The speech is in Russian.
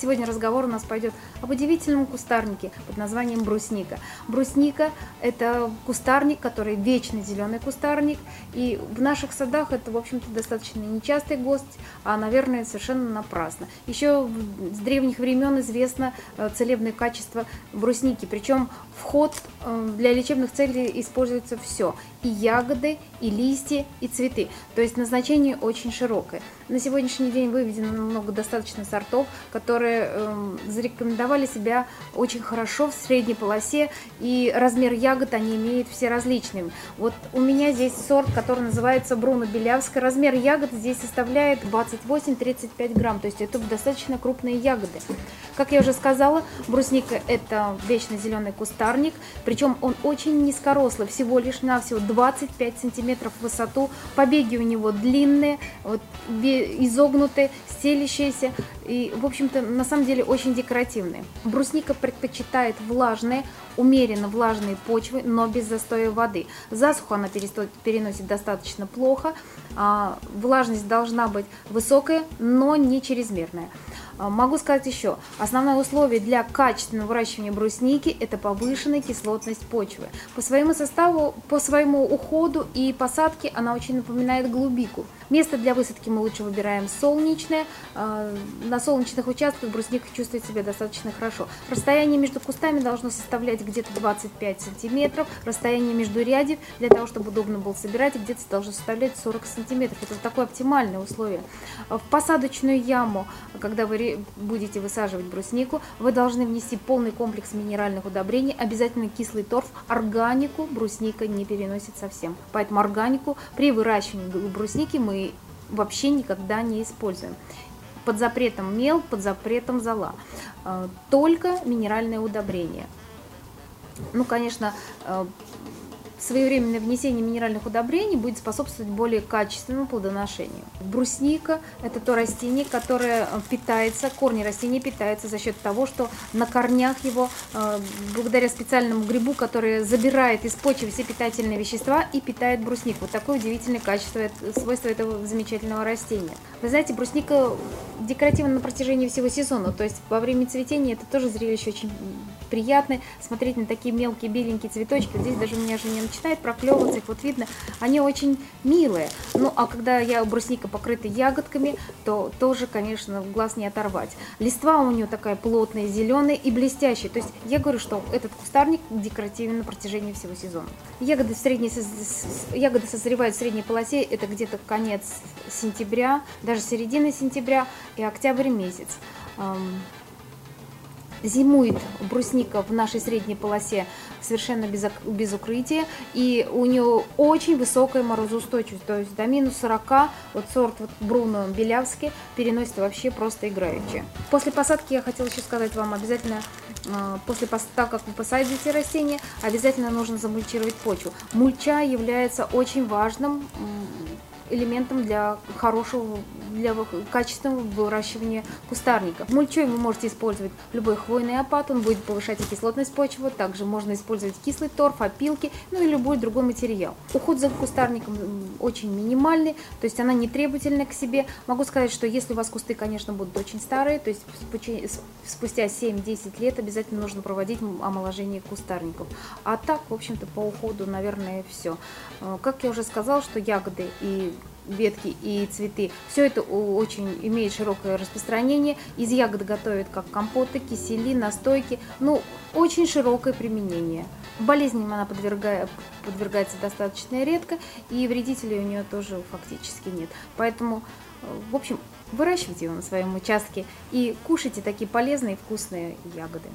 Сегодня разговор у нас пойдет об удивительном кустарнике под названием брусника. Брусника – это кустарник, который вечный зеленый кустарник, и в наших садах это, в общем-то, достаточно нечастый гость, а, наверное, совершенно напрасно. Еще с древних времен известно э, целебные качества брусники, причем вход э, для лечебных целей используется все – и ягоды, и листья, и цветы. То есть назначение очень широкое. На сегодняшний день выведено много достаточно сортов, которые э, зарекомендовали себя очень хорошо в средней полосе, и размер ягод они имеют все различные. Вот у меня здесь сорт, который называется Бруно Белявская. Размер ягод здесь составляет 28-35 грамм, то есть это достаточно крупные ягоды. Как я уже сказала, брусника это вечно зеленый кустарник, причем он очень низкорослый, всего лишь навсего 25 сантиметров в высоту. Побеги у него длинные, вот, изогнутые, стелящиеся и, в общем-то, на самом деле очень декоративные. Брусника предпочитает влажные, умеренно влажные почвы, но без застоя воды. Засуху она переносит достаточно плохо, а, влажность должна быть высокая, но не чрезмерная. А, могу сказать еще, основное условие для качественного выращивания брусники – это повышенная кислотность почвы. По своему составу, по своему уходу и посадке она очень напоминает голубику. Место для высадки мы лучше выбираем солнечное. А, на солнечных участках брусника чувствует себя достаточно хорошо. Расстояние между кустами должно составлять где-то 25 сантиметров. Расстояние между рядев для того, чтобы удобно было собирать, где-то должно составлять 40 сантиметров. Это такое оптимальное условие. В посадочную яму, когда вы будете высаживать бруснику, вы должны внести полный комплекс минеральных удобрений, обязательно кислый торф, органику брусника не переносит совсем. Поэтому органику при выращивании брусники мы вообще никогда не используем. Под запретом мел, под запретом зола. Э, только минеральное удобрение. Ну, конечно, э, своевременное внесение минеральных удобрений будет способствовать более качественному плодоношению. Брусника – это то растение, которое питается, корни растения питаются за счет того, что на корнях его, э, благодаря специальному грибу, который забирает из почвы все питательные вещества и питает брусник. Вот такое удивительное качество, свойство этого замечательного растения. Вы знаете, брусника декоративна на протяжении всего сезона, то есть во время цветения это тоже зрелище очень приятное, смотреть на такие мелкие беленькие цветочки. Здесь даже у меня же не начинает проклевываться, их вот видно, они очень милые. Ну, а когда я брусника покрыта ягодками, то тоже, конечно, глаз не оторвать. Листва у нее такая плотная, зеленая и блестящая. То есть я говорю, что этот кустарник декоративен на протяжении всего сезона. Ягоды, в средней, ягоды созревают в средней полосе, это где-то конец сентября, даже середина сентября и октябрь месяц зимует брусника в нашей средней полосе совершенно без, без укрытия, и у нее очень высокая морозоустойчивость, то есть до минус 40, вот сорт вот Бруно Белявский переносит вообще просто играючи. После посадки я хотела еще сказать вам обязательно, а, после так как вы посадите растение, обязательно нужно замульчировать почву. Мульча является очень важным элементом для хорошего, для качественного выращивания кустарника. Мульчой вы можете использовать любой хвойный опад, он будет повышать кислотность почвы, также можно использовать кислый торф, опилки, ну и любой другой материал. Уход за кустарником очень минимальный, то есть она не требовательна к себе. Могу сказать, что если у вас кусты, конечно, будут очень старые, то есть спустя 7-10 лет обязательно нужно проводить омоложение кустарников. А так, в общем-то, по уходу, наверное, все. Э, как я уже сказала, что ягоды и ветки и цветы. Все это очень имеет широкое распространение. Из ягод готовят как компоты, кисели, настойки. Ну, очень широкое применение. Болезням она подвергает, подвергается достаточно редко, и вредителей у нее тоже фактически нет. Поэтому, в общем, выращивайте его на своем участке и кушайте такие полезные вкусные ягоды.